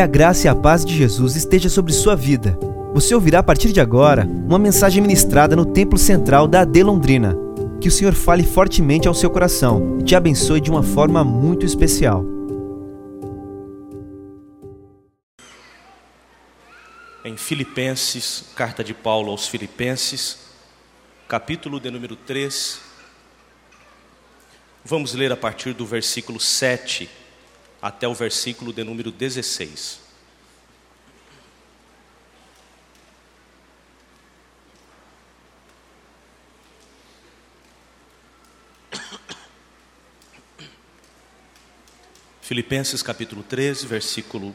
Que a graça e a paz de Jesus esteja sobre sua vida. Você ouvirá a partir de agora uma mensagem ministrada no Templo Central da AD Londrina. Que o Senhor fale fortemente ao seu coração e te abençoe de uma forma muito especial. Em Filipenses, carta de Paulo aos Filipenses, capítulo de número 3, vamos ler a partir do versículo 7 até o versículo de número 16. Filipenses capítulo 13, versículo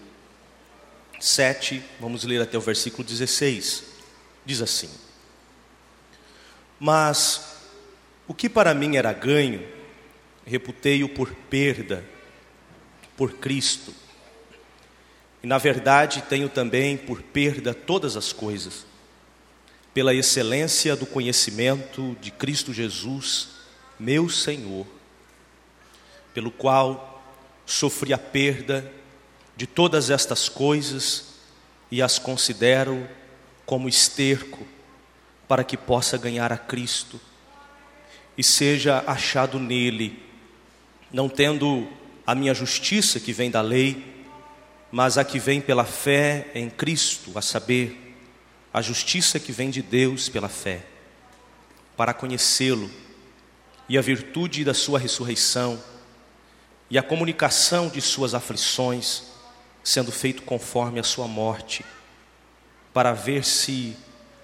7, vamos ler até o versículo 16. Diz assim: Mas o que para mim era ganho, reputei-o por perda por Cristo. E na verdade tenho também por perda todas as coisas, pela excelência do conhecimento de Cristo Jesus, meu Senhor, pelo qual sofri a perda de todas estas coisas e as considero como esterco para que possa ganhar a Cristo e seja achado nele, não tendo a minha justiça que vem da lei, mas a que vem pela fé em Cristo, a saber, a justiça que vem de Deus pela fé, para conhecê-lo e a virtude da sua ressurreição e a comunicação de suas aflições, sendo feito conforme a sua morte, para ver se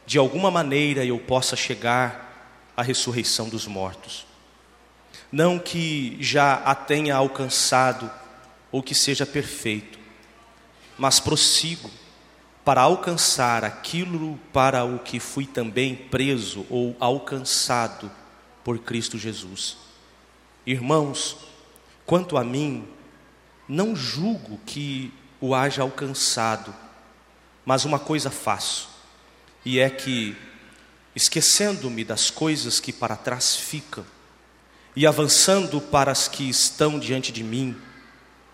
de alguma maneira eu possa chegar à ressurreição dos mortos. Não que já a tenha alcançado ou que seja perfeito, mas prossigo para alcançar aquilo para o que fui também preso ou alcançado por Cristo Jesus. Irmãos, quanto a mim, não julgo que o haja alcançado, mas uma coisa faço, e é que, esquecendo-me das coisas que para trás ficam, e avançando para as que estão diante de mim,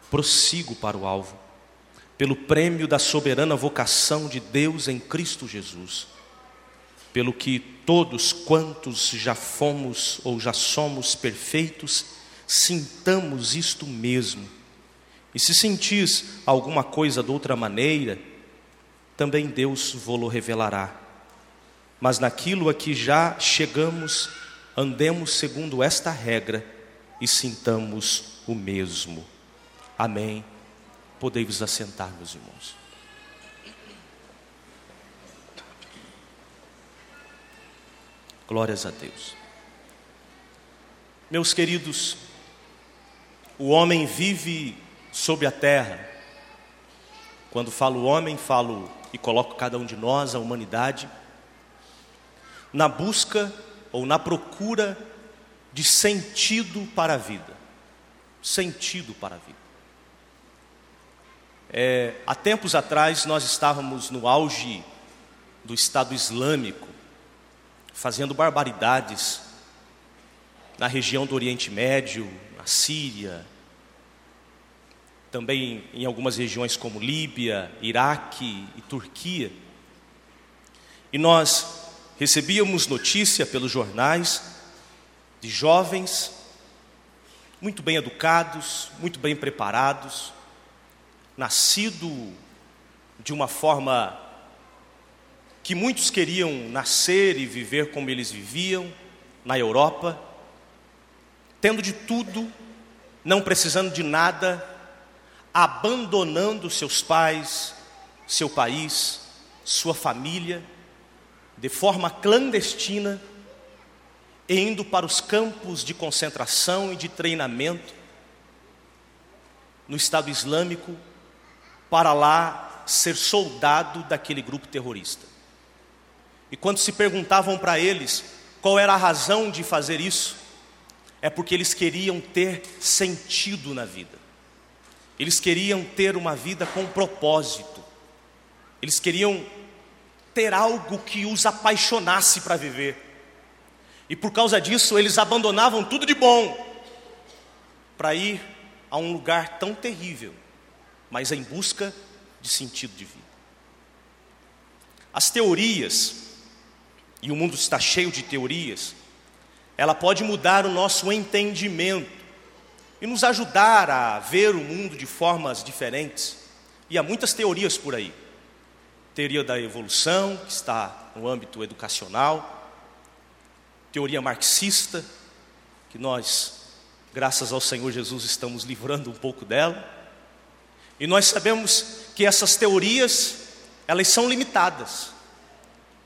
prossigo para o alvo, pelo prêmio da soberana vocação de Deus em Cristo Jesus, pelo que todos quantos já fomos ou já somos perfeitos, sintamos isto mesmo. E se sentis alguma coisa de outra maneira, também Deus vô-lo revelará. Mas naquilo a que já chegamos, andemos segundo esta regra e sintamos o mesmo. Amém. Podei-vos assentar, meus irmãos. Glórias a Deus. Meus queridos, o homem vive sobre a terra. Quando falo homem, falo e coloco cada um de nós, a humanidade, na busca ou na procura de sentido para a vida. Sentido para a vida. É, há tempos atrás nós estávamos no auge do Estado Islâmico, fazendo barbaridades na região do Oriente Médio, na Síria, também em algumas regiões como Líbia, Iraque e Turquia. E nós recebíamos notícia pelos jornais de jovens muito bem educados, muito bem preparados, nascido de uma forma que muitos queriam nascer e viver como eles viviam na Europa, tendo de tudo, não precisando de nada, abandonando seus pais, seu país, sua família de forma clandestina indo para os campos de concentração e de treinamento no Estado Islâmico para lá ser soldado daquele grupo terrorista. E quando se perguntavam para eles qual era a razão de fazer isso, é porque eles queriam ter sentido na vida. Eles queriam ter uma vida com propósito. Eles queriam ter algo que os apaixonasse para viver. E por causa disso, eles abandonavam tudo de bom para ir a um lugar tão terrível, mas em busca de sentido de vida. As teorias, e o mundo está cheio de teorias, ela pode mudar o nosso entendimento e nos ajudar a ver o mundo de formas diferentes. E há muitas teorias por aí. Teoria da evolução, que está no âmbito educacional, teoria marxista, que nós, graças ao Senhor Jesus, estamos livrando um pouco dela. E nós sabemos que essas teorias, elas são limitadas.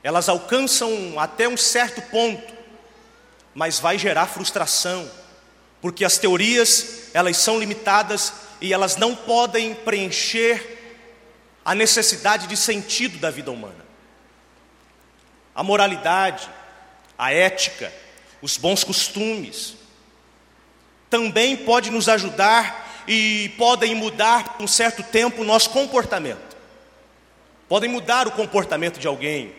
Elas alcançam até um certo ponto, mas vai gerar frustração, porque as teorias, elas são limitadas e elas não podem preencher a necessidade de sentido da vida humana. A moralidade, a ética, os bons costumes, também pode nos ajudar e podem mudar por um certo tempo o nosso comportamento. Podem mudar o comportamento de alguém,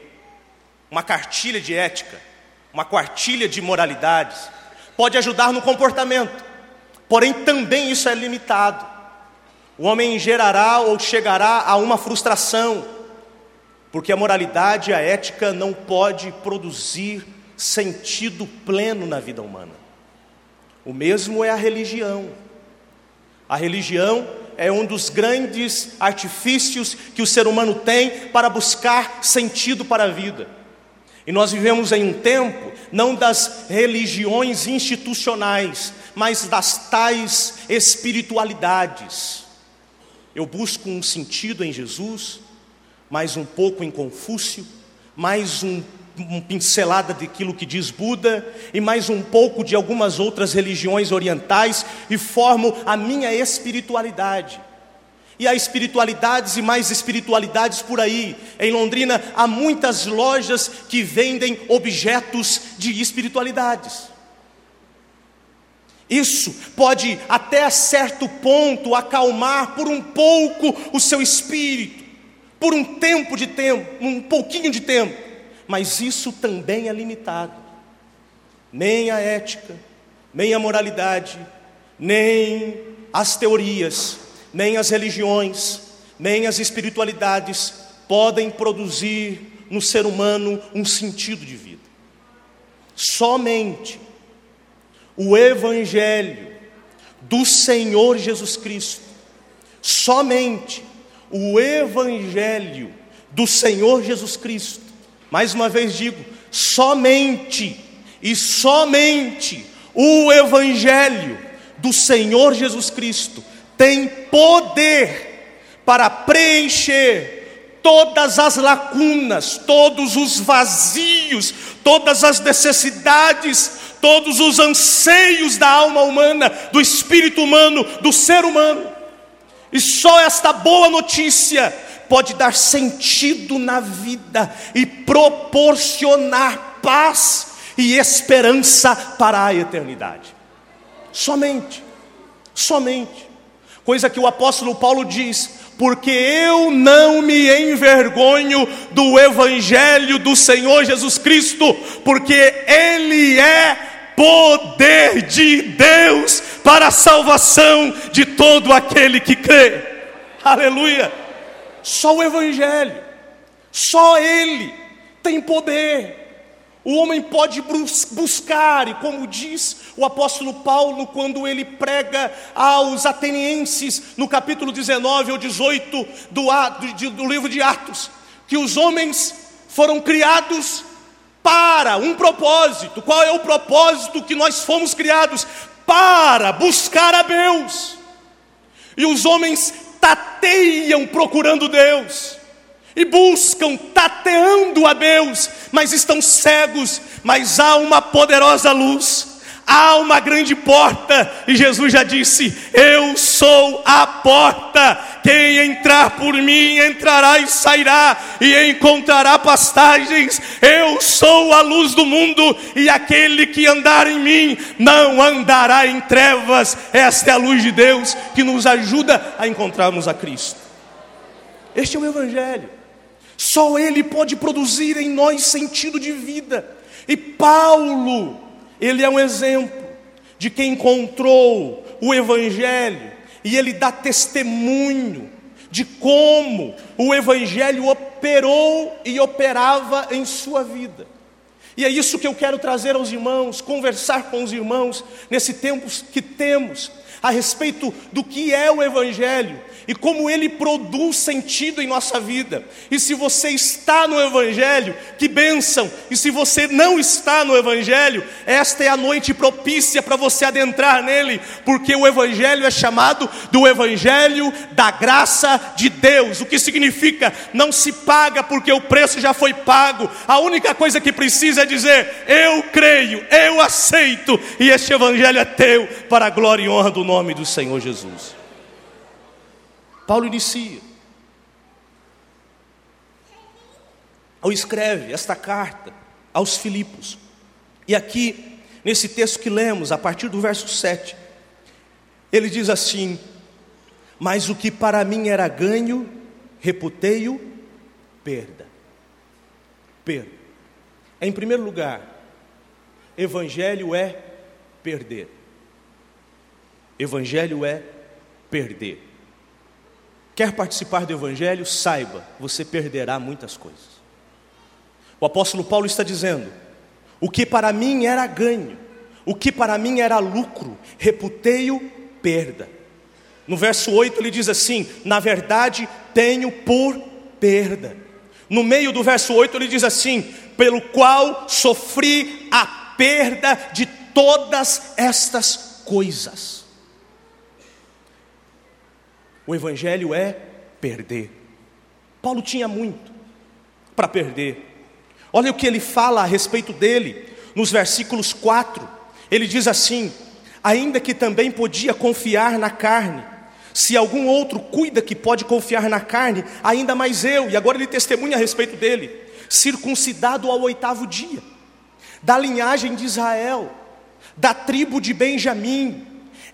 uma cartilha de ética, uma quartilha de moralidades, pode ajudar no comportamento, porém também isso é limitado. O homem gerará ou chegará a uma frustração, porque a moralidade a ética não pode produzir sentido pleno na vida humana. O mesmo é a religião. A religião é um dos grandes artifícios que o ser humano tem para buscar sentido para a vida. E nós vivemos em um tempo não das religiões institucionais, mas das tais espiritualidades. Eu busco um sentido em Jesus, mais um pouco em Confúcio, mais um uma pincelada daquilo que diz Buda e mais um pouco de algumas outras religiões orientais e formo a minha espiritualidade. E há espiritualidades e mais espiritualidades por aí. Em Londrina há muitas lojas que vendem objetos de espiritualidades. Isso pode até certo ponto acalmar por um pouco o seu espírito, por um tempo de tempo, um pouquinho de tempo mas isso também é limitado. Nem a ética, nem a moralidade, nem as teorias, nem as religiões, nem as espiritualidades podem produzir no ser humano um sentido de vida. Somente o Evangelho do Senhor Jesus Cristo, somente o Evangelho do Senhor Jesus Cristo. Mais uma vez digo, somente e somente o Evangelho do Senhor Jesus Cristo tem poder para preencher todas as lacunas, todos os vazios, todas as necessidades, todos os anseios da alma humana, do espírito humano, do ser humano. E só esta boa notícia pode dar sentido na vida e proporcionar paz e esperança para a eternidade. Somente, somente. Coisa que o apóstolo Paulo diz: porque eu não me envergonho do Evangelho do Senhor Jesus Cristo, porque Ele é poder de Deus para a salvação de todo aquele que crê. Aleluia. Só o Evangelho, só Ele tem poder. O homem pode buscar, e como diz o apóstolo Paulo, quando ele prega aos atenienses, no capítulo 19 ou 18 do, do, livro de Atos, que os homens foram criados para um propósito. Qual é o propósito que nós fomos criados? Para buscar a Deus. E os homens tateiam procurando Deus, e buscam tateando a Deus, mas estão cegos, mas há uma poderosa luz há uma grande porta, e Jesus já disse: Eu sou a porta. Quem entrar por mim entrará e sairá, e encontrará pastagens. Eu sou a luz do mundo, e aquele que andar em mim não andará em trevas. Esta é a luz de Deus que nos ajuda a encontrarmos a Cristo. Este é o Evangelho. Só Ele pode produzir em nós sentido de vida. E Paulo, ele é um exemplo de quem encontrou o Evangelho e ele dá testemunho de como o Evangelho operou e operava em sua vida. E é isso que eu quero trazer aos irmãos, conversar com os irmãos nesse tempo que temos a respeito do que é o Evangelho e como ele produz sentido em nossa vida. E se você está no Evangelho, que bênção! E se você não está no Evangelho, esta é a noite propícia para você adentrar nele, porque o Evangelho é chamado do Evangelho da graça de Deus, o que significa não se paga porque o preço já foi pago, a única coisa que precisa é dizer: Eu creio, eu aceito, e este Evangelho é teu, para a glória e honra do nome do Senhor Jesus. Paulo inicia, ou escreve esta carta aos Filipos, e aqui, nesse texto que lemos, a partir do verso 7, ele diz assim: Mas o que para mim era ganho, reputei-o perda. Perda. Em primeiro lugar, evangelho é perder. Evangelho é perder. Quer participar do Evangelho? Saiba, você perderá muitas coisas. O apóstolo Paulo está dizendo: o que para mim era ganho, o que para mim era lucro, reputei-o perda. No verso 8 ele diz assim: na verdade tenho por perda. No meio do verso 8 ele diz assim: pelo qual sofri a perda de todas estas coisas. O Evangelho é perder. Paulo tinha muito para perder. Olha o que ele fala a respeito dele, nos versículos 4. Ele diz assim: Ainda que também podia confiar na carne, se algum outro cuida que pode confiar na carne, ainda mais eu, e agora ele testemunha a respeito dele, circuncidado ao oitavo dia, da linhagem de Israel, da tribo de Benjamim,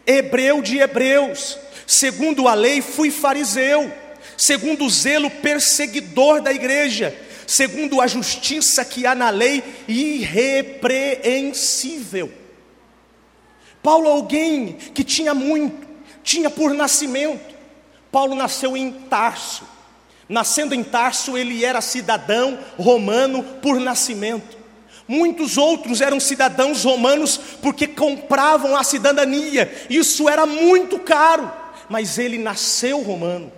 hebreu de hebreus, segundo a lei fui fariseu, segundo o zelo perseguidor da igreja, segundo a justiça que há na lei, irrepreensível. Paulo alguém que tinha muito, tinha por nascimento. Paulo nasceu em Tarso. Nascendo em Tarso, ele era cidadão romano por nascimento. Muitos outros eram cidadãos romanos porque compravam a cidadania. Isso era muito caro mas ele nasceu romano.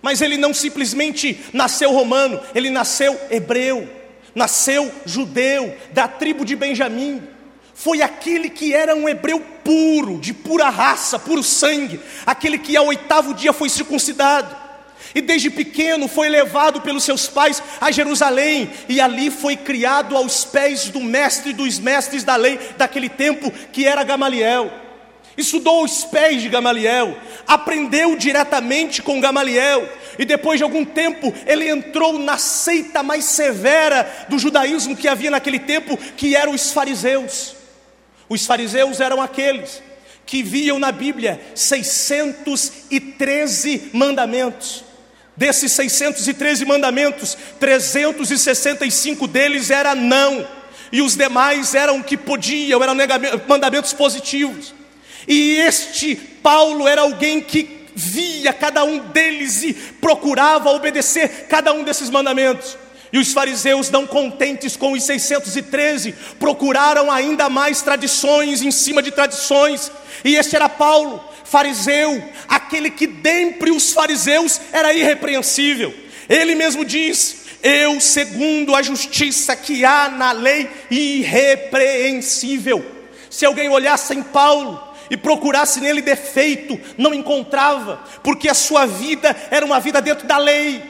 Mas ele não simplesmente nasceu romano, ele nasceu hebreu, nasceu judeu, da tribo de Benjamim. Foi aquele que era um hebreu puro, de pura raça, puro sangue, aquele que ao oitavo dia foi circuncidado. E desde pequeno foi levado pelos seus pais a Jerusalém, e ali foi criado aos pés do mestre dos mestres da lei daquele tempo, que era Gamaliel estudou os pés de Gamaliel, aprendeu diretamente com Gamaliel, e depois de algum tempo ele entrou na seita mais severa do judaísmo que havia naquele tempo, que eram os fariseus. Os fariseus eram aqueles que viam na Bíblia 613 mandamentos. Desses 613 mandamentos, 365 deles era não, e os demais eram que podiam, eram mandamentos positivos. E este Paulo era alguém que via cada um deles e procurava obedecer cada um desses mandamentos. E os fariseus, não contentes com os 613, procuraram ainda mais tradições em cima de tradições. E este era Paulo, fariseu, aquele que dentre os fariseus era irrepreensível. Ele mesmo diz: Eu, segundo a justiça que há na lei, irrepreensível. Se alguém olhasse em Paulo, e procurasse nele defeito, não encontrava, porque a sua vida era uma vida dentro da lei.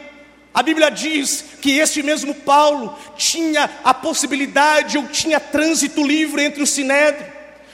A Bíblia diz que este mesmo Paulo tinha a possibilidade ou tinha trânsito livre entre o sinédrio,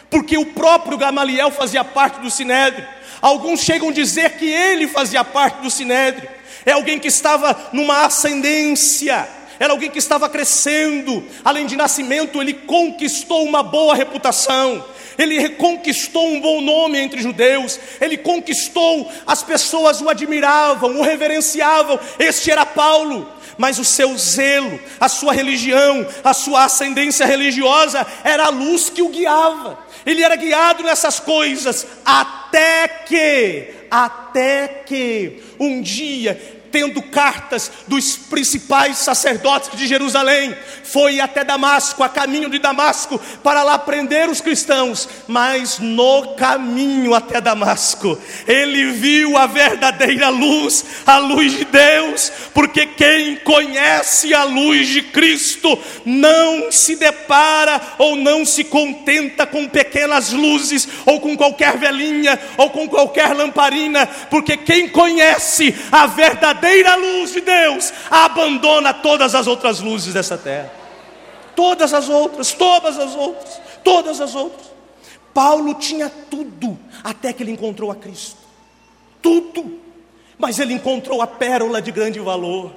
porque o próprio Gamaliel fazia parte do sinédrio. Alguns chegam a dizer que ele fazia parte do sinédrio. É alguém que estava numa ascendência, era alguém que estava crescendo. Além de nascimento, ele conquistou uma boa reputação ele reconquistou um bom nome entre judeus, ele conquistou, as pessoas o admiravam, o reverenciavam. Este era Paulo, mas o seu zelo, a sua religião, a sua ascendência religiosa era a luz que o guiava. Ele era guiado nessas coisas até que, até que um dia tendo cartas dos principais sacerdotes de Jerusalém, foi até Damasco, a caminho de Damasco, para lá prender os cristãos, mas no caminho até Damasco, ele viu a verdadeira luz, a luz de Deus, porque quem conhece a luz de Cristo não se depara ou não se contenta com pequenas luzes, ou com qualquer velhinha, ou com qualquer lamparina, porque quem conhece a verdadeira verdadeira luz de Deus abandona todas as outras luzes dessa terra. Todas as outras, todas as outras, todas as outras. Paulo tinha tudo até que ele encontrou a Cristo. Tudo. Mas ele encontrou a pérola de grande valor.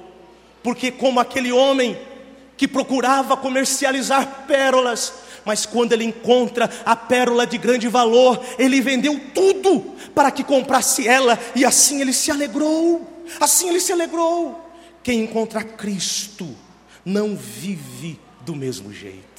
Porque como aquele homem que procurava comercializar pérolas, mas quando ele encontra a pérola de grande valor, ele vendeu tudo para que comprasse ela, e assim ele se alegrou. Assim ele se alegrou. Quem encontra Cristo não vive do mesmo jeito.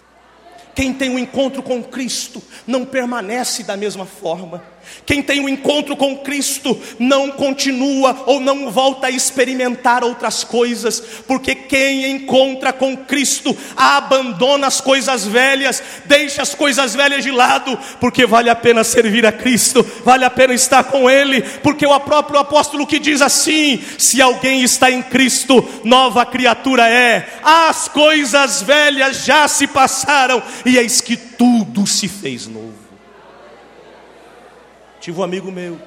Quem tem um encontro com Cristo não permanece da mesma forma. Quem tem um encontro com Cristo não continua ou não volta a experimentar outras coisas, porque quem encontra com Cristo abandona as coisas velhas, deixa as coisas velhas de lado, porque vale a pena servir a Cristo, vale a pena estar com Ele, porque o próprio apóstolo que diz assim: se alguém está em Cristo, nova criatura é, as coisas velhas já se passaram, e eis que tudo se fez novo. Tive um amigo meu.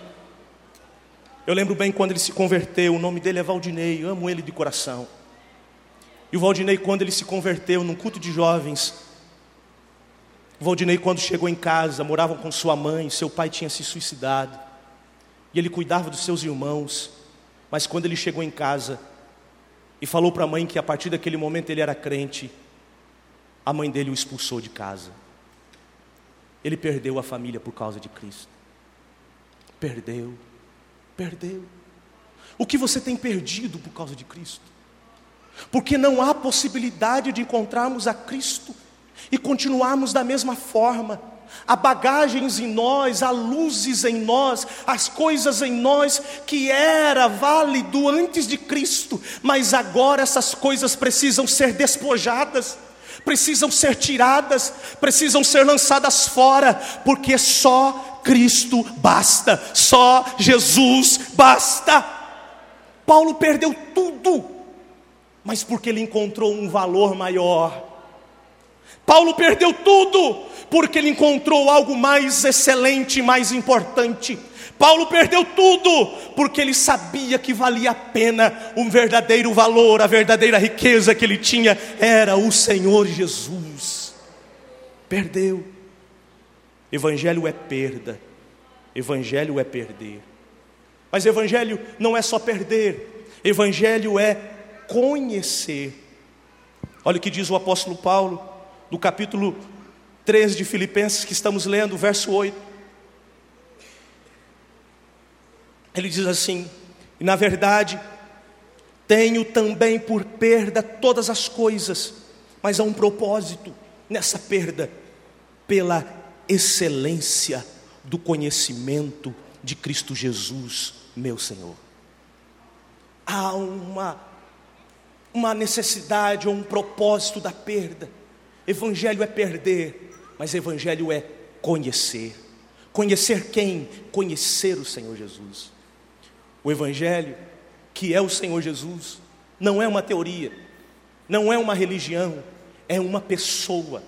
Eu lembro bem quando ele se converteu, o nome dele é Valdinei, amo ele de coração. E o Valdinei, quando ele se converteu num culto de jovens, o Valdinei, quando chegou em casa, morava com sua mãe, seu pai tinha se suicidado, e ele cuidava dos seus irmãos, mas quando ele chegou em casa e falou para a mãe que a partir daquele momento ele era crente, a mãe dele o expulsou de casa. Ele perdeu a família por causa de Cristo. Perdeu, perdeu. O que você tem perdido por causa de Cristo? Porque não há possibilidade de encontrarmos a Cristo e continuarmos da mesma forma. Há bagagens em nós, há luzes em nós, as coisas em nós que era válido antes de Cristo, mas agora essas coisas precisam ser despojadas precisam ser tiradas, precisam ser lançadas fora, porque só Cristo basta, só Jesus basta. Paulo perdeu tudo, mas porque ele encontrou um valor maior. Paulo perdeu tudo, porque ele encontrou algo mais excelente, mais importante. Paulo perdeu tudo, porque ele sabia que valia a pena, um verdadeiro valor, a verdadeira riqueza que ele tinha era o Senhor Jesus. Perdeu. Evangelho é perda, evangelho é perder. Mas evangelho não é só perder, evangelho é conhecer. Olha o que diz o apóstolo Paulo, do capítulo 3 de Filipenses, que estamos lendo, verso 8. Ele diz assim: e na verdade, tenho também por perda todas as coisas, mas há um propósito nessa perda, pela excelência do conhecimento de Cristo Jesus, meu Senhor. Há uma, uma necessidade ou um propósito da perda. Evangelho é perder, mas Evangelho é conhecer. Conhecer quem? Conhecer o Senhor Jesus. O Evangelho, que é o Senhor Jesus, não é uma teoria, não é uma religião, é uma pessoa.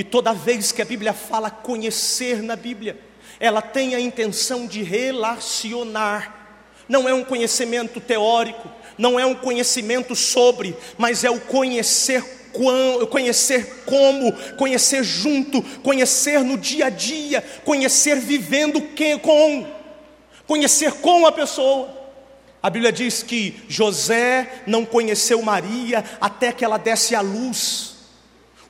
E toda vez que a Bíblia fala conhecer na Bíblia, ela tem a intenção de relacionar. Não é um conhecimento teórico, não é um conhecimento sobre, mas é o conhecer conhecer como, conhecer junto, conhecer no dia a dia, conhecer vivendo que, com conhecer com a pessoa. A Bíblia diz que José não conheceu Maria até que ela desse à luz.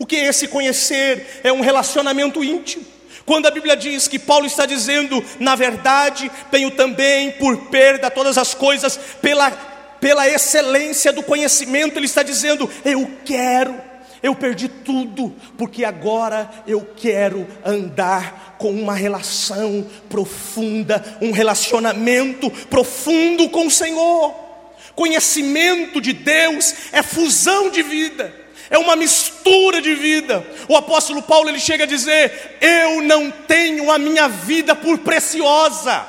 O que é esse conhecer? É um relacionamento íntimo. Quando a Bíblia diz que Paulo está dizendo, na verdade, tenho também por perda todas as coisas, pela, pela excelência do conhecimento, ele está dizendo, eu quero Eu perdi tudo, porque agora eu quero andar com uma relação profunda, um relacionamento profundo com o Senhor. Conhecimento de Deus é fusão de vida, é uma mistura de vida. O apóstolo Paulo ele chega a dizer: Eu não tenho a minha vida por preciosa.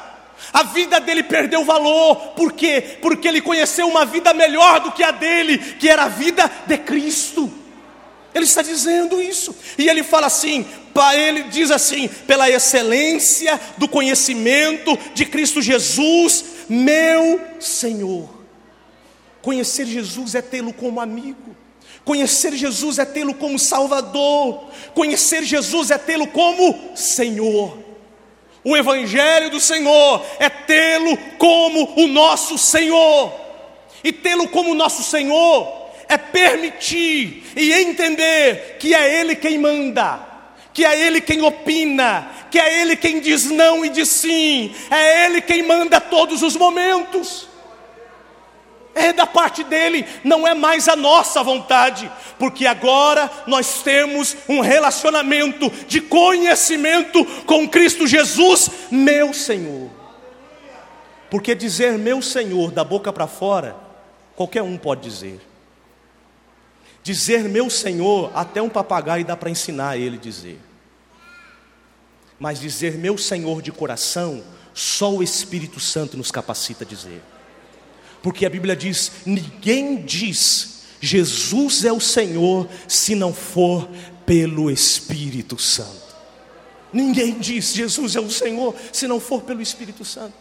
A vida dele perdeu valor, por quê? Porque ele conheceu uma vida melhor do que a dele, que era a vida de Cristo. Ele está dizendo isso. E ele fala assim, ele diz assim, pela excelência do conhecimento de Cristo Jesus, meu Senhor. Conhecer Jesus é tê-lo como amigo. Conhecer Jesus é tê-lo como Salvador. Conhecer Jesus é tê-lo como Senhor. O Evangelho do Senhor é tê-lo como o nosso Senhor. E tê-lo como nosso Senhor é permitir e entender que é Ele quem manda, que é Ele quem opina, que é Ele quem diz não e diz sim, é Ele quem manda todos os momentos. É da parte dele, não é mais a nossa vontade, porque agora nós temos um relacionamento de conhecimento com Cristo Jesus, meu Senhor. Porque dizer meu Senhor da boca para fora, qualquer um pode dizer. Dizer meu Senhor, até um papagaio dá para ensinar ele dizer. Mas dizer meu Senhor de coração, só o Espírito Santo nos capacita a dizer. Porque a Bíblia diz: ninguém diz Jesus é o Senhor se não for pelo Espírito Santo. Ninguém diz Jesus é o Senhor se não for pelo Espírito Santo.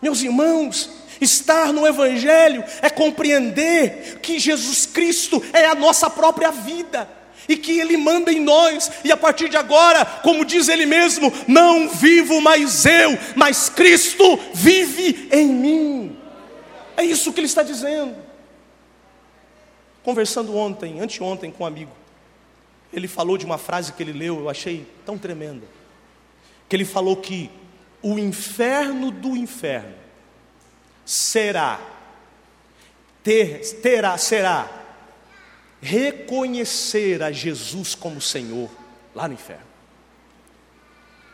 Meus irmãos, Estar no Evangelho é compreender que Jesus Cristo é a nossa própria vida e que Ele manda em nós, e a partir de agora, como diz Ele mesmo, não vivo mais eu, mas Cristo vive em mim. É isso que Ele está dizendo. Conversando ontem, anteontem, com um amigo, ele falou de uma frase que ele leu, eu achei tão tremenda, que ele falou que o inferno do inferno será, ter, terá, será reconhecer a Jesus como Senhor lá no inferno.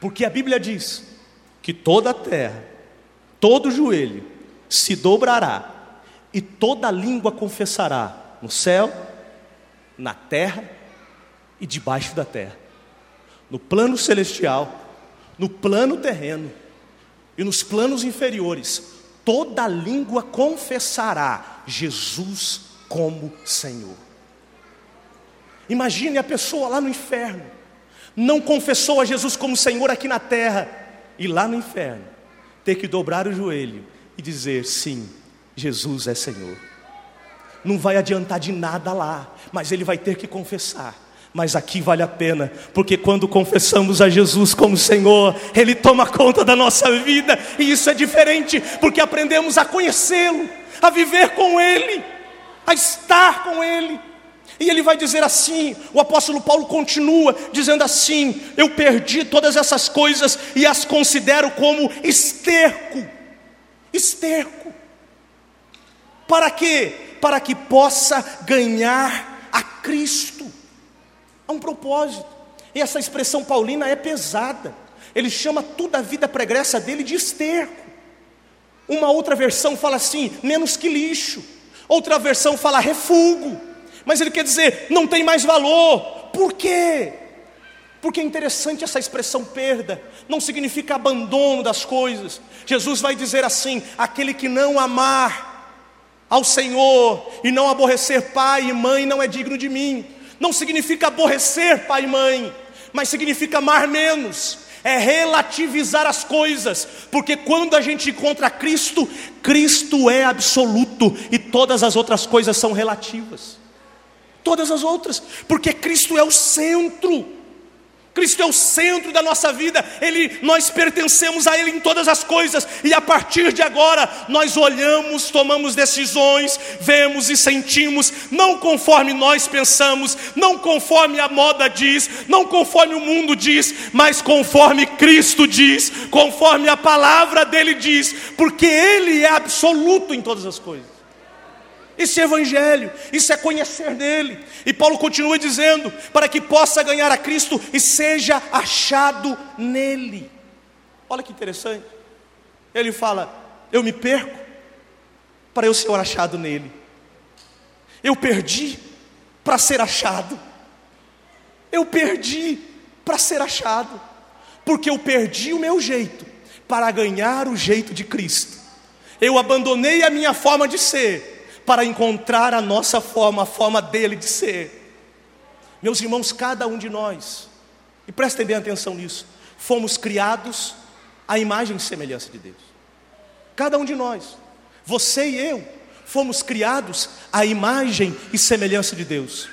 Porque a Bíblia diz que toda a terra, todo joelho se dobrará e toda língua confessará no céu, na terra e debaixo da terra, no plano celestial, no plano terreno e nos planos inferiores, toda língua confessará Jesus como Senhor. Imagine a pessoa lá no inferno, não confessou a Jesus como Senhor aqui na terra, e lá no inferno, ter que dobrar o joelho e dizer: sim, Jesus é Senhor. Não vai adiantar de nada lá, mas ele vai ter que confessar. Mas aqui vale a pena, porque quando confessamos a Jesus como Senhor, Ele toma conta da nossa vida, e isso é diferente, porque aprendemos a conhecê-lo, a viver com Ele, a estar com Ele. E ele vai dizer assim: o apóstolo Paulo continua dizendo assim: Eu perdi todas essas coisas e as considero como esterco. Esterco. Para quê? Para que possa ganhar a Cristo. Há um propósito. E essa expressão paulina é pesada. Ele chama toda a vida pregressa dele de esterco. Uma outra versão fala assim, menos que lixo. Outra versão fala refúgio. Mas ele quer dizer, não tem mais valor. Por quê? Porque é interessante essa expressão perda, não significa abandono das coisas. Jesus vai dizer assim: aquele que não amar ao Senhor e não aborrecer pai e mãe não é digno de mim não significa aborrecer pai e mãe, mas significa amar menos, é relativizar as coisas, porque quando a gente encontra Cristo, Cristo é absoluto e todas as outras coisas são relativas. Todas as outras, porque Cristo é o centro. Cristo é o centro da nossa vida, Ele, nós pertencemos a Ele em todas as coisas, e a partir de agora nós olhamos, tomamos decisões, vemos e sentimos, não conforme nós pensamos, não conforme a moda diz, não conforme o mundo diz, mas conforme Cristo diz, conforme a palavra dele diz, porque Ele é absoluto em todas as coisas. Esse evangelho, isso é conhecer dele. E Paulo continua dizendo: para que possa ganhar a Cristo e seja achado nele. Olha que interessante. Ele fala: eu me perco para eu ser achado nele. Eu perdi para ser achado. Eu perdi para ser achado, porque eu perdi o meu jeito para ganhar o jeito de Cristo. Eu abandonei a minha forma de ser para encontrar a nossa forma, a forma dele de ser. Meus irmãos, cada um de nós, e prestem bem atenção nisso, fomos criados à imagem e semelhança de Deus. Cada um de nós, você e eu, fomos criados à imagem e semelhança de Deus.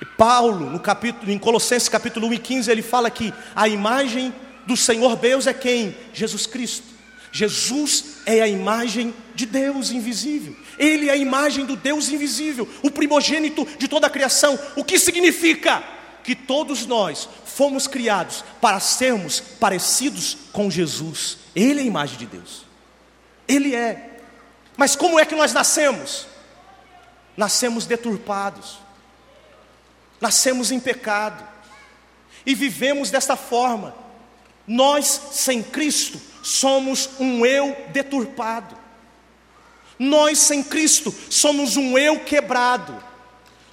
E Paulo, no capítulo, em Colossenses capítulo 1 e 15, ele fala que a imagem do Senhor Deus é quem? Jesus Cristo. Jesus é a imagem de Deus invisível. Ele é a imagem do Deus invisível, o primogênito de toda a criação. O que significa? Que todos nós fomos criados para sermos parecidos com Jesus. Ele é a imagem de Deus. Ele é. Mas como é que nós nascemos? Nascemos deturpados nascemos em pecado e vivemos desta forma. Nós, sem Cristo, somos um eu deturpado. Nós, sem Cristo, somos um eu quebrado.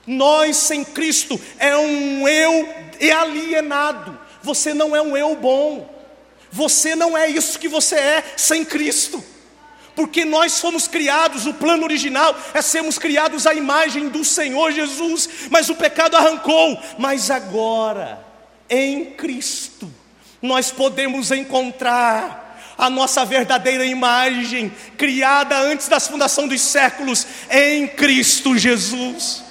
Nós, sem Cristo, é um eu alienado. Você não é um eu bom. Você não é isso que você é sem Cristo porque nós fomos criados, o plano original é sermos criados à imagem do Senhor Jesus, mas o pecado arrancou. Mas agora, em Cristo, nós podemos encontrar a nossa verdadeira imagem, criada antes da fundação dos séculos, em Cristo Jesus.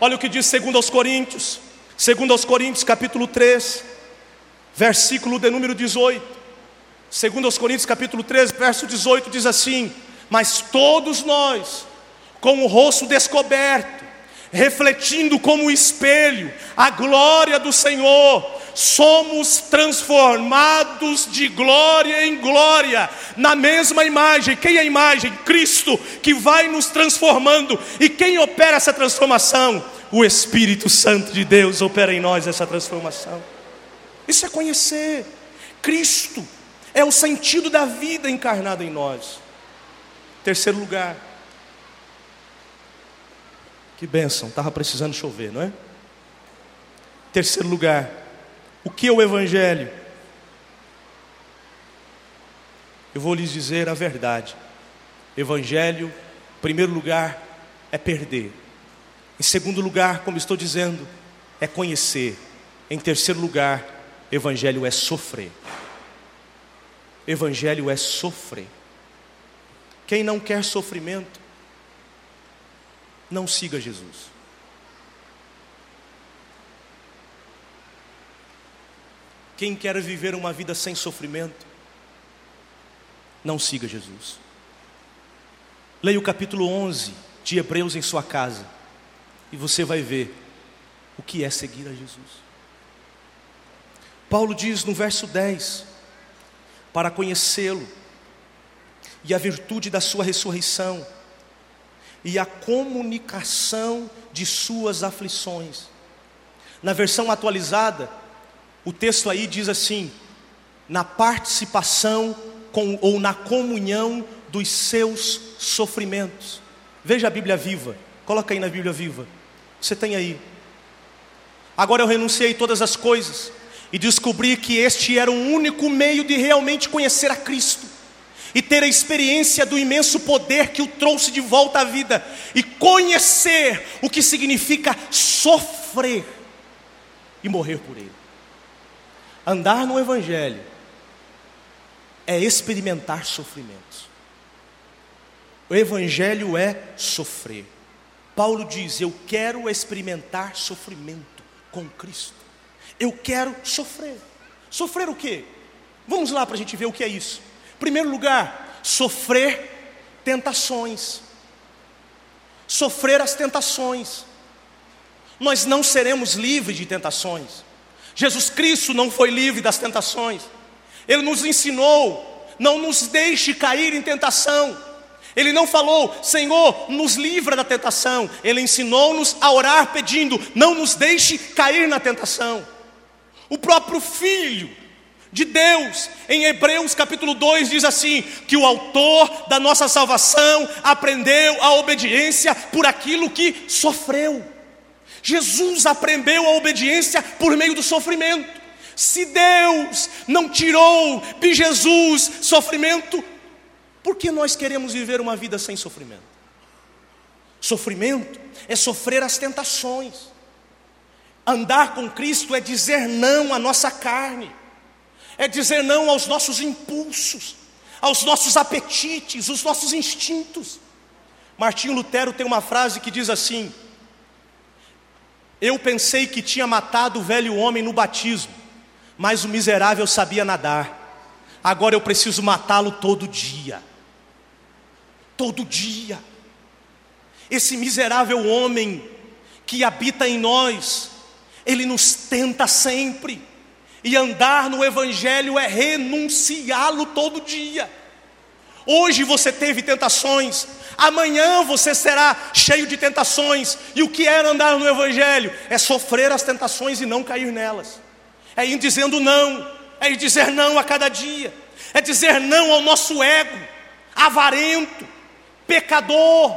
Olha o que diz segundo aos Coríntios, segundo aos Coríntios, capítulo 3, versículo de número 18. Segundo aos Coríntios capítulo 13, verso 18 diz assim: "Mas todos nós, com o rosto descoberto, refletindo como um espelho a glória do Senhor, somos transformados de glória em glória, na mesma imagem. Quem é a imagem? Cristo, que vai nos transformando. E quem opera essa transformação? O Espírito Santo de Deus opera em nós essa transformação. Isso é conhecer Cristo é o sentido da vida encarnado em nós. Terceiro lugar. Que bênção, estava precisando chover, não é? Terceiro lugar. O que é o Evangelho? Eu vou lhes dizer a verdade. Evangelho, em primeiro lugar, é perder. Em segundo lugar, como estou dizendo, é conhecer. Em terceiro lugar, Evangelho é sofrer. Evangelho é sofrer. Quem não quer sofrimento, não siga Jesus. Quem quer viver uma vida sem sofrimento, não siga Jesus. Leia o capítulo 11 de Hebreus em sua casa, e você vai ver o que é seguir a Jesus. Paulo diz no verso 10: para conhecê-lo, e a virtude da sua ressurreição, e a comunicação de suas aflições. Na versão atualizada, o texto aí diz assim: na participação com, ou na comunhão dos seus sofrimentos. Veja a Bíblia viva, coloca aí na Bíblia viva. Você tem aí. Agora eu renunciei todas as coisas e descobri que este era o único meio de realmente conhecer a Cristo e ter a experiência do imenso poder que o trouxe de volta à vida e conhecer o que significa sofrer e morrer por Ele. Andar no Evangelho é experimentar sofrimentos. O Evangelho é sofrer. Paulo diz: Eu quero experimentar sofrimento com Cristo. Eu quero sofrer. Sofrer o quê? Vamos lá para a gente ver o que é isso. Primeiro lugar, sofrer tentações. Sofrer as tentações. Nós não seremos livres de tentações. Jesus Cristo não foi livre das tentações. Ele nos ensinou: não nos deixe cair em tentação. Ele não falou, Senhor, nos livra da tentação. Ele ensinou-nos a orar pedindo, não nos deixe cair na tentação. O próprio Filho de Deus, em Hebreus capítulo 2, diz assim: que o autor da nossa salvação aprendeu a obediência por aquilo que sofreu. Jesus aprendeu a obediência por meio do sofrimento. Se Deus não tirou de Jesus sofrimento, por que nós queremos viver uma vida sem sofrimento? Sofrimento é sofrer as tentações. Andar com Cristo é dizer não à nossa carne, é dizer não aos nossos impulsos, aos nossos apetites, os nossos instintos. Martinho Lutero tem uma frase que diz assim: Eu pensei que tinha matado o velho homem no batismo, mas o miserável sabia nadar. Agora eu preciso matá-lo todo dia todo dia. Esse miserável homem que habita em nós, ele nos tenta sempre, e andar no Evangelho é renunciá-lo todo dia. Hoje você teve tentações, amanhã você será cheio de tentações, e o que é andar no Evangelho? É sofrer as tentações e não cair nelas, é ir dizendo não, é ir dizer não a cada dia, é dizer não ao nosso ego, avarento, pecador.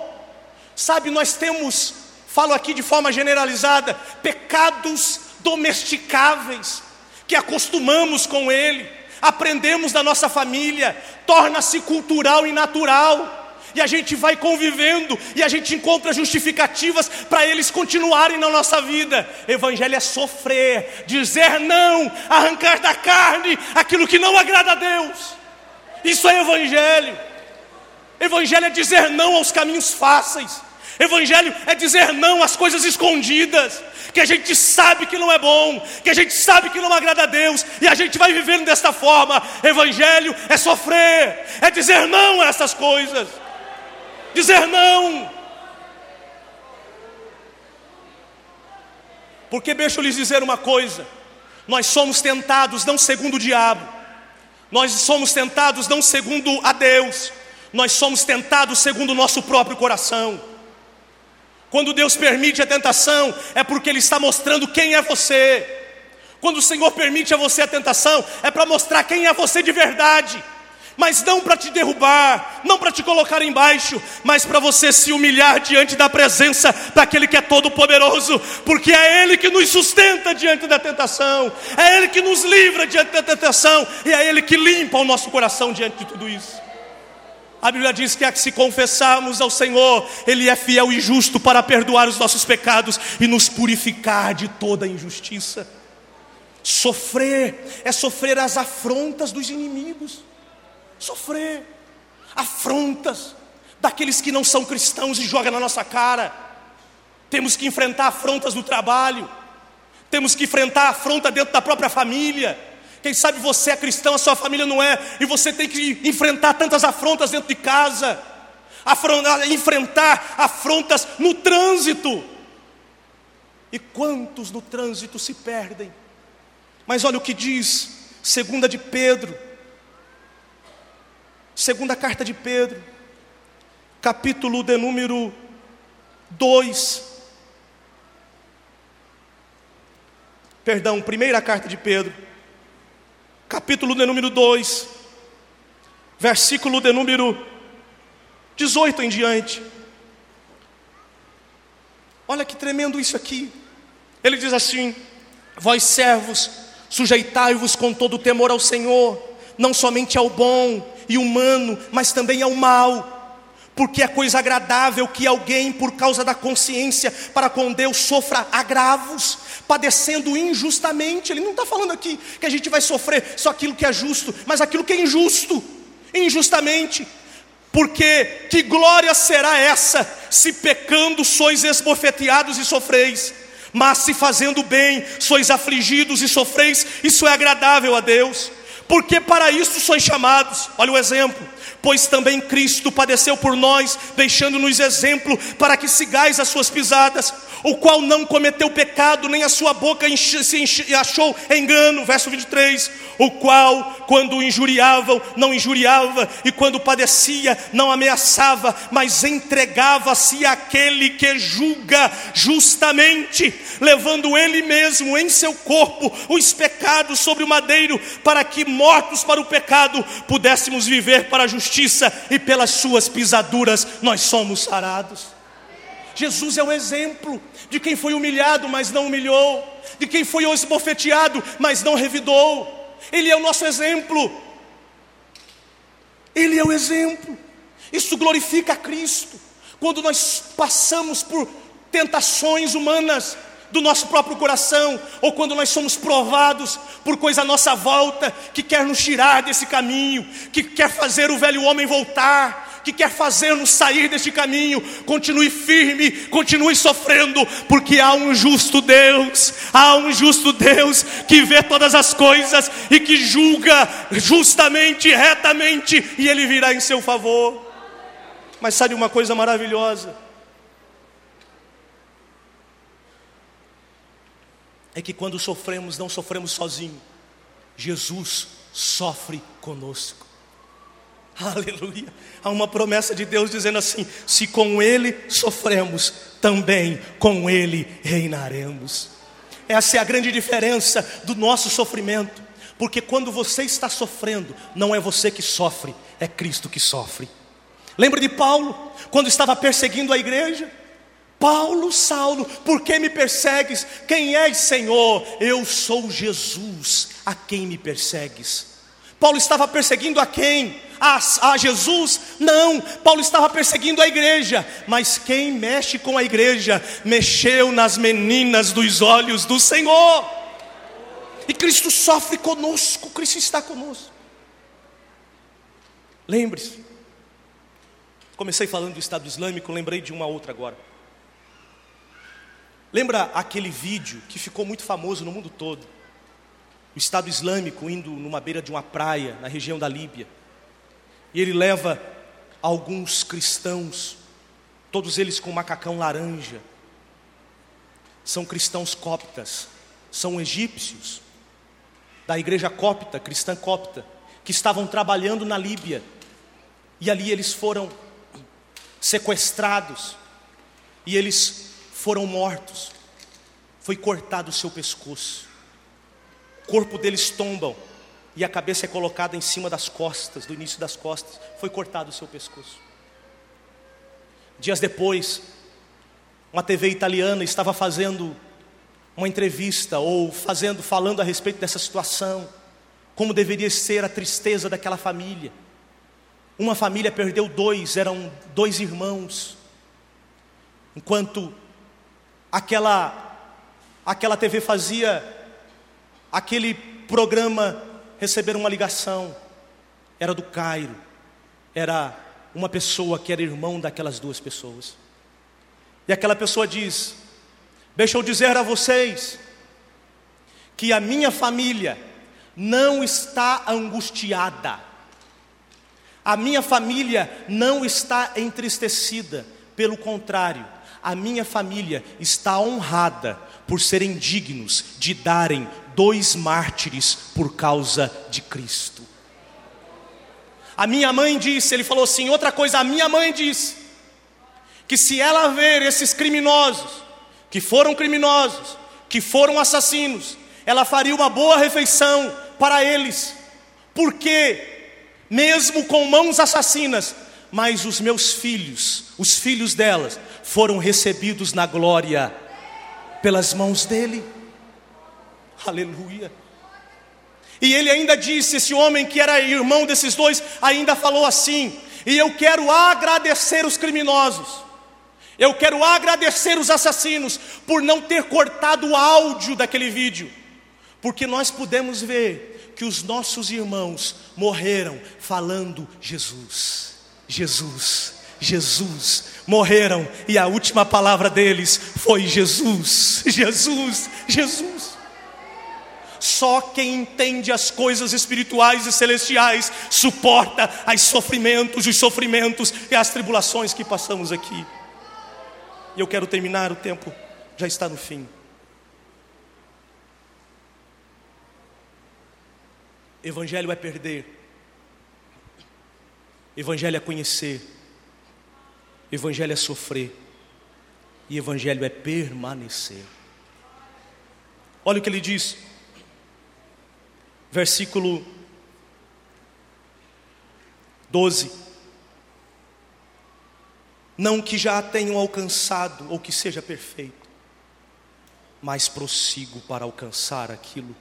Sabe, nós temos, falo aqui de forma generalizada, pecados domesticáveis, que acostumamos com ele, aprendemos da nossa família, torna-se cultural e natural. E a gente vai convivendo e a gente encontra justificativas para eles continuarem na nossa vida. Evangelho é sofrer, dizer não, arrancar da carne aquilo que não agrada a Deus. Isso é evangelho. Evangelho é dizer não aos caminhos fáceis. Evangelho é dizer não às coisas escondidas, que a gente sabe que não é bom, que a gente sabe que não agrada a Deus, e a gente vai vivendo desta forma. Evangelho é sofrer, é dizer não a essas coisas. Dizer não. Porque deixa eu lhes dizer uma coisa: nós somos tentados não segundo o diabo, nós somos tentados não segundo a Deus, nós somos tentados segundo o nosso próprio coração. Quando Deus permite a tentação, é porque Ele está mostrando quem é você. Quando o Senhor permite a você a tentação, é para mostrar quem é você de verdade. Mas não para te derrubar, não para te colocar embaixo, mas para você se humilhar diante da presença daquele que é todo-poderoso, porque é Ele que nos sustenta diante da tentação, é Ele que nos livra diante da tentação, e é Ele que limpa o nosso coração diante de tudo isso. A Bíblia diz que, que se confessarmos ao Senhor, Ele é fiel e justo para perdoar os nossos pecados e nos purificar de toda injustiça. Sofrer é sofrer as afrontas dos inimigos. Sofrer afrontas daqueles que não são cristãos e jogam na nossa cara. Temos que enfrentar afrontas no trabalho. Temos que enfrentar afronta dentro da própria família quem sabe você é cristão, a sua família não é, e você tem que enfrentar tantas afrontas dentro de casa, afrontar, enfrentar afrontas no trânsito. E quantos no trânsito se perdem? Mas olha o que diz, segunda de Pedro, segunda carta de Pedro, capítulo de número 2. Perdão, primeira carta de Pedro capítulo de número 2, versículo de número 18 em diante. Olha que tremendo isso aqui. Ele diz assim: Vós servos, sujeitai-vos com todo o temor ao Senhor, não somente ao bom e humano, mas também ao mal porque é coisa agradável que alguém, por causa da consciência para com Deus, sofra agravos, padecendo injustamente. Ele não está falando aqui que a gente vai sofrer só aquilo que é justo, mas aquilo que é injusto, injustamente. Porque que glória será essa, se pecando sois esbofeteados e sofreis, mas se fazendo bem sois afligidos e sofreis, isso é agradável a Deus. Porque para isso sois chamados, olha o exemplo pois também Cristo padeceu por nós, deixando-nos exemplo para que sigais as suas pisadas, o qual não cometeu pecado, nem a sua boca se achou engano, verso 23, o qual, quando injuriavam, não injuriava, e quando padecia, não ameaçava, mas entregava-se àquele que julga justamente, levando ele mesmo em seu corpo os pecados sobre o madeiro, para que mortos para o pecado pudéssemos viver para a justiça, e pelas suas pisaduras nós somos sarados. Jesus é o exemplo de quem foi humilhado, mas não humilhou, de quem foi esbofeteado, mas não revidou. Ele é o nosso exemplo. Ele é o exemplo. Isso glorifica a Cristo. Quando nós passamos por tentações humanas do nosso próprio coração, ou quando nós somos provados por coisa à nossa volta que quer nos tirar desse caminho, que quer fazer o velho homem voltar, que quer fazer-nos sair deste caminho, continue firme, continue sofrendo, porque há um justo Deus, há um justo Deus que vê todas as coisas e que julga justamente, retamente, e Ele virá em seu favor. Mas sabe uma coisa maravilhosa? É que quando sofremos, não sofremos sozinho, Jesus sofre conosco. Aleluia. Há uma promessa de Deus dizendo assim: se com Ele sofremos, também com Ele reinaremos. Essa é a grande diferença do nosso sofrimento, porque quando você está sofrendo, não é você que sofre, é Cristo que sofre. Lembra de Paulo, quando estava perseguindo a igreja? Paulo, Saulo, por que me persegues? Quem és, Senhor? Eu sou Jesus, a quem me persegues. Paulo estava perseguindo a quem? A, a, Jesus? Não, Paulo estava perseguindo a igreja, mas quem mexe com a igreja, mexeu nas meninas dos olhos do Senhor. E Cristo sofre conosco, Cristo está conosco. Lembre-se, comecei falando do Estado Islâmico, lembrei de uma outra agora. Lembra aquele vídeo que ficou muito famoso no mundo todo? o Estado Islâmico indo numa beira de uma praia na região da Líbia. E ele leva alguns cristãos, todos eles com macacão laranja. São cristãos coptas, são egípcios da igreja copta, cristã copta, que estavam trabalhando na Líbia. E ali eles foram sequestrados e eles foram mortos. Foi cortado o seu pescoço corpo deles tombam e a cabeça é colocada em cima das costas, do início das costas. Foi cortado o seu pescoço. Dias depois, uma TV italiana estava fazendo uma entrevista ou fazendo, falando a respeito dessa situação, como deveria ser a tristeza daquela família. Uma família perdeu dois, eram dois irmãos. Enquanto aquela aquela TV fazia aquele programa receberam uma ligação, era do Cairo, era uma pessoa que era irmão daquelas duas pessoas. E aquela pessoa diz: Deixa eu dizer a vocês, que a minha família não está angustiada, a minha família não está entristecida, pelo contrário, a minha família está honrada por serem dignos de darem dois mártires por causa de Cristo. A minha mãe disse, ele falou assim, outra coisa, a minha mãe disse, que se ela ver esses criminosos, que foram criminosos, que foram assassinos, ela faria uma boa refeição para eles, porque, mesmo com mãos assassinas, mas os meus filhos, os filhos delas, foram recebidos na glória pelas mãos dele. Aleluia. E ele ainda disse: esse homem que era irmão desses dois, ainda falou assim: e eu quero agradecer os criminosos, eu quero agradecer os assassinos por não ter cortado o áudio daquele vídeo, porque nós pudemos ver que os nossos irmãos morreram falando Jesus, Jesus, Jesus, morreram e a última palavra deles foi Jesus, Jesus, Jesus. Só quem entende as coisas espirituais e celestiais suporta os sofrimentos, os sofrimentos e as tribulações que passamos aqui. E eu quero terminar, o tempo já está no fim. Evangelho é perder, Evangelho é conhecer, Evangelho é sofrer, e Evangelho é permanecer. Olha o que ele diz, versículo 12: Não que já tenham alcançado ou que seja perfeito, mas prossigo para alcançar aquilo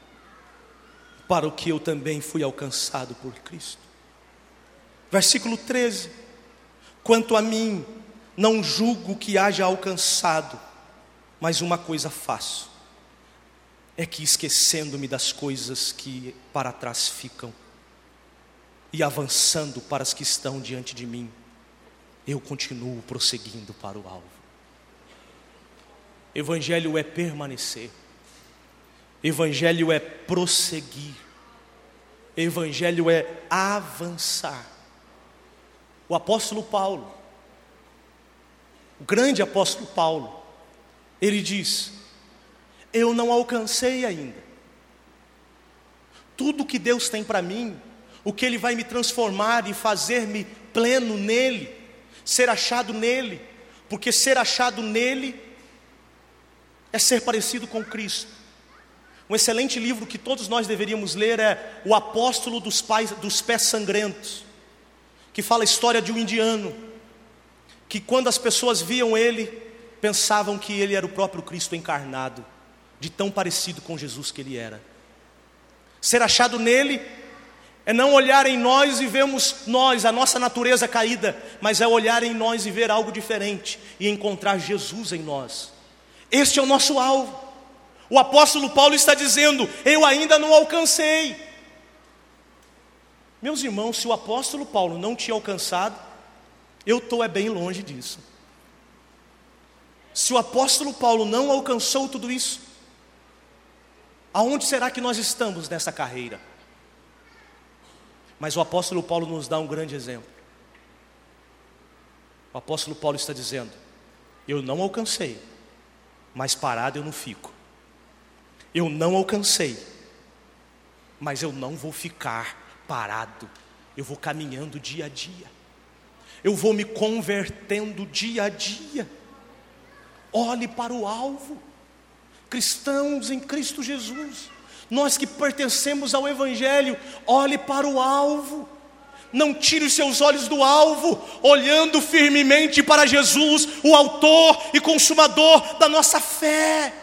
para o que eu também fui alcançado por Cristo. Versículo 13: Quanto a mim, não julgo que haja alcançado, mas uma coisa faço, é que esquecendo-me das coisas que para trás ficam, e avançando para as que estão diante de mim, eu continuo prosseguindo para o alvo. Evangelho é permanecer. Evangelho é prosseguir. Evangelho é avançar. O apóstolo Paulo, o grande apóstolo Paulo, ele diz: Eu não alcancei ainda. Tudo que Deus tem para mim, o que Ele vai me transformar e fazer-me pleno nele, ser achado nele, porque ser achado nele é ser parecido com Cristo. Um excelente livro que todos nós deveríamos ler é O Apóstolo dos, Pais, dos Pés Sangrentos, que fala a história de um indiano, que quando as pessoas viam ele, pensavam que ele era o próprio Cristo encarnado, de tão parecido com Jesus que ele era. Ser achado nele é não olhar em nós e vermos nós, a nossa natureza caída, mas é olhar em nós e ver algo diferente e encontrar Jesus em nós. Este é o nosso alvo. O apóstolo Paulo está dizendo: Eu ainda não alcancei. Meus irmãos, se o apóstolo Paulo não tinha alcançado, eu estou é bem longe disso. Se o apóstolo Paulo não alcançou tudo isso, aonde será que nós estamos nessa carreira? Mas o apóstolo Paulo nos dá um grande exemplo. O apóstolo Paulo está dizendo: Eu não alcancei, mas parado eu não fico. Eu não alcancei, mas eu não vou ficar parado, eu vou caminhando dia a dia, eu vou me convertendo dia a dia. Olhe para o alvo, cristãos em Cristo Jesus, nós que pertencemos ao Evangelho, olhe para o alvo. Não tire os seus olhos do alvo, olhando firmemente para Jesus, o Autor e Consumador da nossa fé.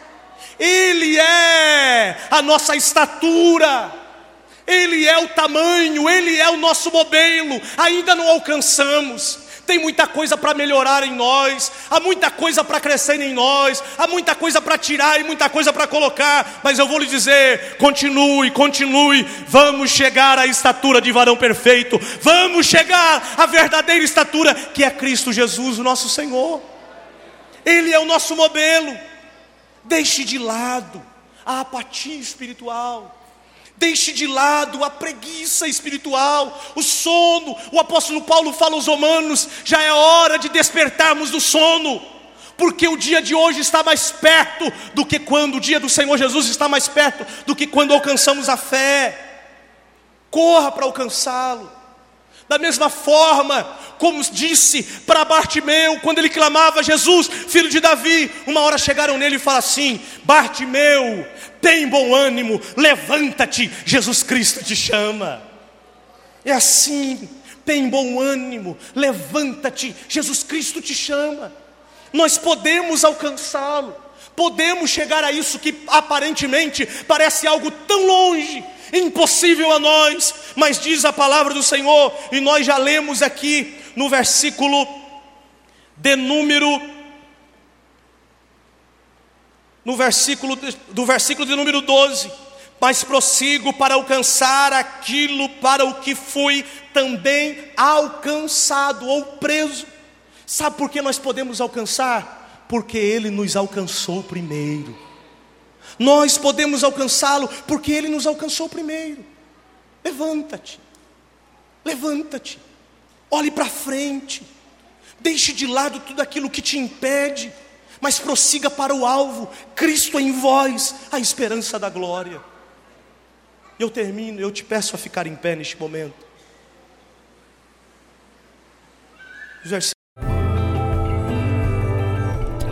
Ele é a nossa estatura, Ele é o tamanho, Ele é o nosso modelo, ainda não alcançamos. Tem muita coisa para melhorar em nós, há muita coisa para crescer em nós, há muita coisa para tirar e muita coisa para colocar, mas eu vou lhe dizer: continue, continue, vamos chegar à estatura de varão perfeito, vamos chegar à verdadeira estatura que é Cristo Jesus, o nosso Senhor, Ele é o nosso modelo. Deixe de lado a apatia espiritual. Deixe de lado a preguiça espiritual, o sono. O apóstolo Paulo fala aos Romanos: já é hora de despertarmos do sono, porque o dia de hoje está mais perto do que quando o dia do Senhor Jesus está mais perto do que quando alcançamos a fé. Corra para alcançá-lo. Da mesma forma, como disse para Bartimeu, quando ele clamava: Jesus, filho de Davi, uma hora chegaram nele e falaram assim: Bartimeu, tem bom ânimo, levanta-te, Jesus Cristo te chama. É assim, tem bom ânimo, levanta-te, Jesus Cristo te chama. Nós podemos alcançá-lo, podemos chegar a isso que aparentemente parece algo tão longe impossível a nós, mas diz a palavra do Senhor, e nós já lemos aqui no versículo de número no versículo do versículo de número 12, mas prossigo para alcançar aquilo para o que fui também alcançado ou preso. Sabe por que nós podemos alcançar? Porque ele nos alcançou primeiro. Nós podemos alcançá-lo porque ele nos alcançou primeiro. Levanta-te. Levanta-te. Olhe para frente. Deixe de lado tudo aquilo que te impede, mas prossiga para o alvo. Cristo em vós, a esperança da glória. Eu termino, eu te peço a ficar em pé neste momento.